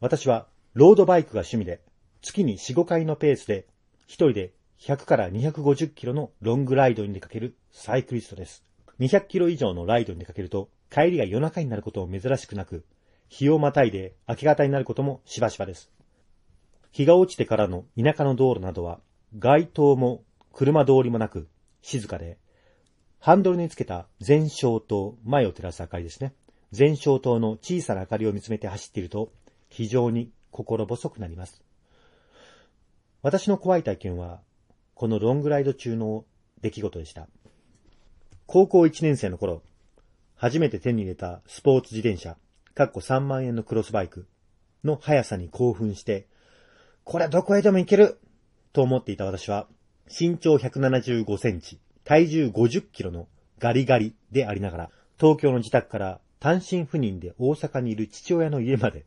私はロードバイクが趣味で、月に4、5回のペースで、一人で100から250キロのロングライドに出かけるサイクリストです。200キロ以上のライドに出かけると、帰りが夜中になることも珍しくなく、日をまたいで明け方になることもしばしばです。日が落ちてからの田舎の道路などは、街灯も車通りもなく、静かで、ハンドルにつけた全照灯、前を照らす明かりですね。全照灯の小さな明かりを見つめて走っていると、非常に心細くなります。私の怖い体験は、このロングライド中の出来事でした。高校1年生の頃、初めて手に入れたスポーツ自転車、かっこ3万円のクロスバイクの速さに興奮して、これはどこへでも行けると思っていた私は、身長175センチ、体重50キロのガリガリでありながら、東京の自宅から単身赴任で大阪にいる父親の家まで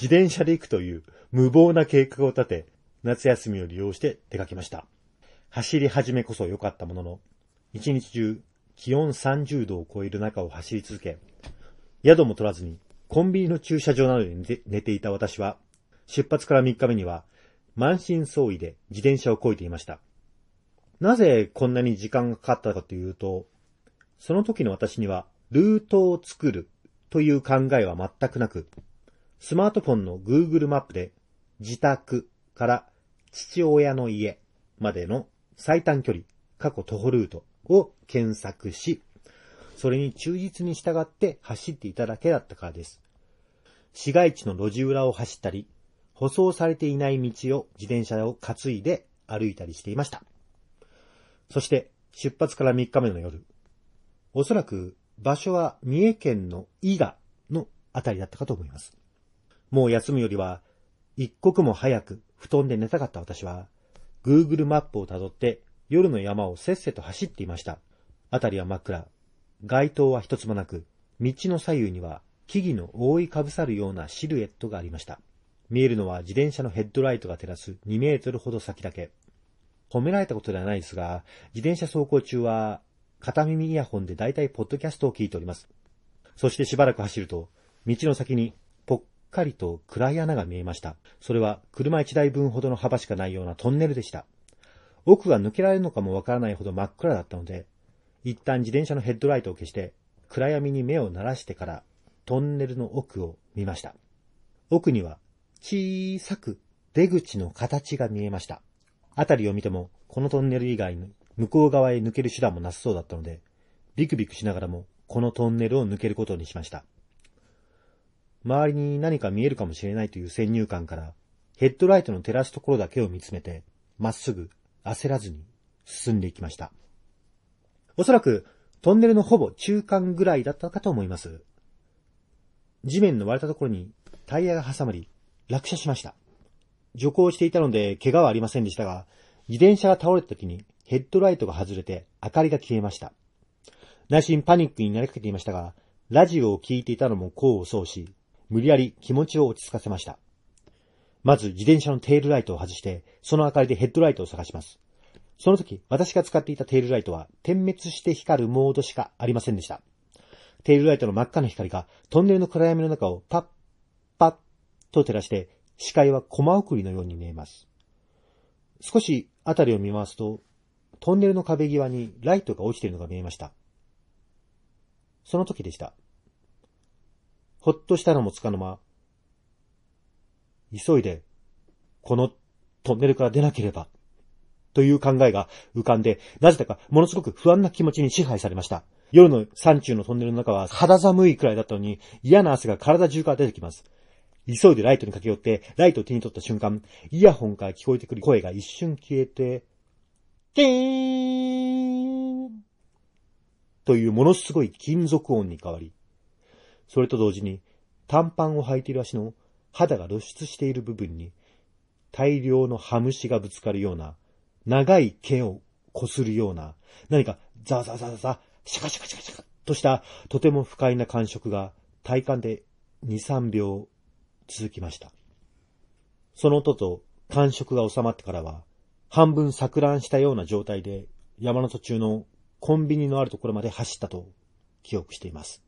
自転車で行くという無謀な計画を立て、夏休みを利用して出かけました。走り始めこそ良かったものの、一日中気温30度を超える中を走り続け、宿も取らずにコンビニの駐車場などで寝ていた私は、出発から3日目には満身創痍で自転車を漕いでいました。なぜこんなに時間がかかったかというと、その時の私にはルートを作るという考えは全くなく、スマートフォンの Google マップで自宅から父親の家までの最短距離、過去徒歩ルートを検索し、それに忠実に従って走っていただけだったからです。市街地の路地裏を走ったり、舗装されていない道を自転車を担いで歩いたりしていました。そして出発から3日目の夜、おそらく場所は三重県の伊賀のあたりだったかと思います。もう休むよりは、一刻も早く布団で寝たかった私は、Google マップをたどって夜の山をせっせと走っていました。あたりは真っ暗。街灯は一つもなく、道の左右には木々の覆いかぶさるようなシルエットがありました。見えるのは自転車のヘッドライトが照らす2メートルほど先だけ。褒められたことではないですが、自転車走行中は片耳イヤホンで大体ポッドキャストを聞いております。そしてしばらく走ると、道の先にかりと暗い穴が見えました。それは車一台分ほどの幅しかないようなトンネルでした。奥が抜けられるのかもわからないほど真っ暗だったので、一旦自転車のヘッドライトを消して、暗闇に目を慣らしてからトンネルの奥を見ました。奥には小さく出口の形が見えました。あたりを見ても、このトンネル以外の向こう側へ抜ける手段もなさそうだったので、ビクビクしながらもこのトンネルを抜けることにしました。周りに何か見えるかもしれないという先入観から、ヘッドライトの照らすところだけを見つめて、まっすぐ焦らずに進んでいきました。おそらくトンネルのほぼ中間ぐらいだったかと思います。地面の割れたところにタイヤが挟まり、落車しました。徐行していたので怪我はありませんでしたが、自転車が倒れた時にヘッドライトが外れて明かりが消えました。内心パニックになりかけていましたが、ラジオを聴いていたのも功を奏し、無理やり気持ちを落ち着かせました。まず自転車のテールライトを外して、その明かりでヘッドライトを探します。その時、私が使っていたテールライトは点滅して光るモードしかありませんでした。テールライトの真っ赤な光がトンネルの暗闇の中をパッ、パッと照らして、視界はコマ送りのように見えます。少し辺りを見回すと、トンネルの壁際にライトが落ちているのが見えました。その時でした。ほっとしたのもつかの間、急いで、このトンネルから出なければ、という考えが浮かんで、なぜだかものすごく不安な気持ちに支配されました。夜の山中のトンネルの中は肌寒いくらいだったのに嫌な汗が体中から出てきます。急いでライトに駆け寄って、ライトを手に取った瞬間、イヤホンから聞こえてくる声が一瞬消えて、キーンというものすごい金属音に変わり、それと同時に、短パンを履いている足の肌が露出している部分に、大量のハムシがぶつかるような、長い毛をこするような、何かザザザザザ、シャカシャカシャカシャカとした、とても不快な感触が体感で2、3秒続きました。その音と感触が収まってからは、半分錯乱したような状態で山の途中のコンビニのあるところまで走ったと記憶しています。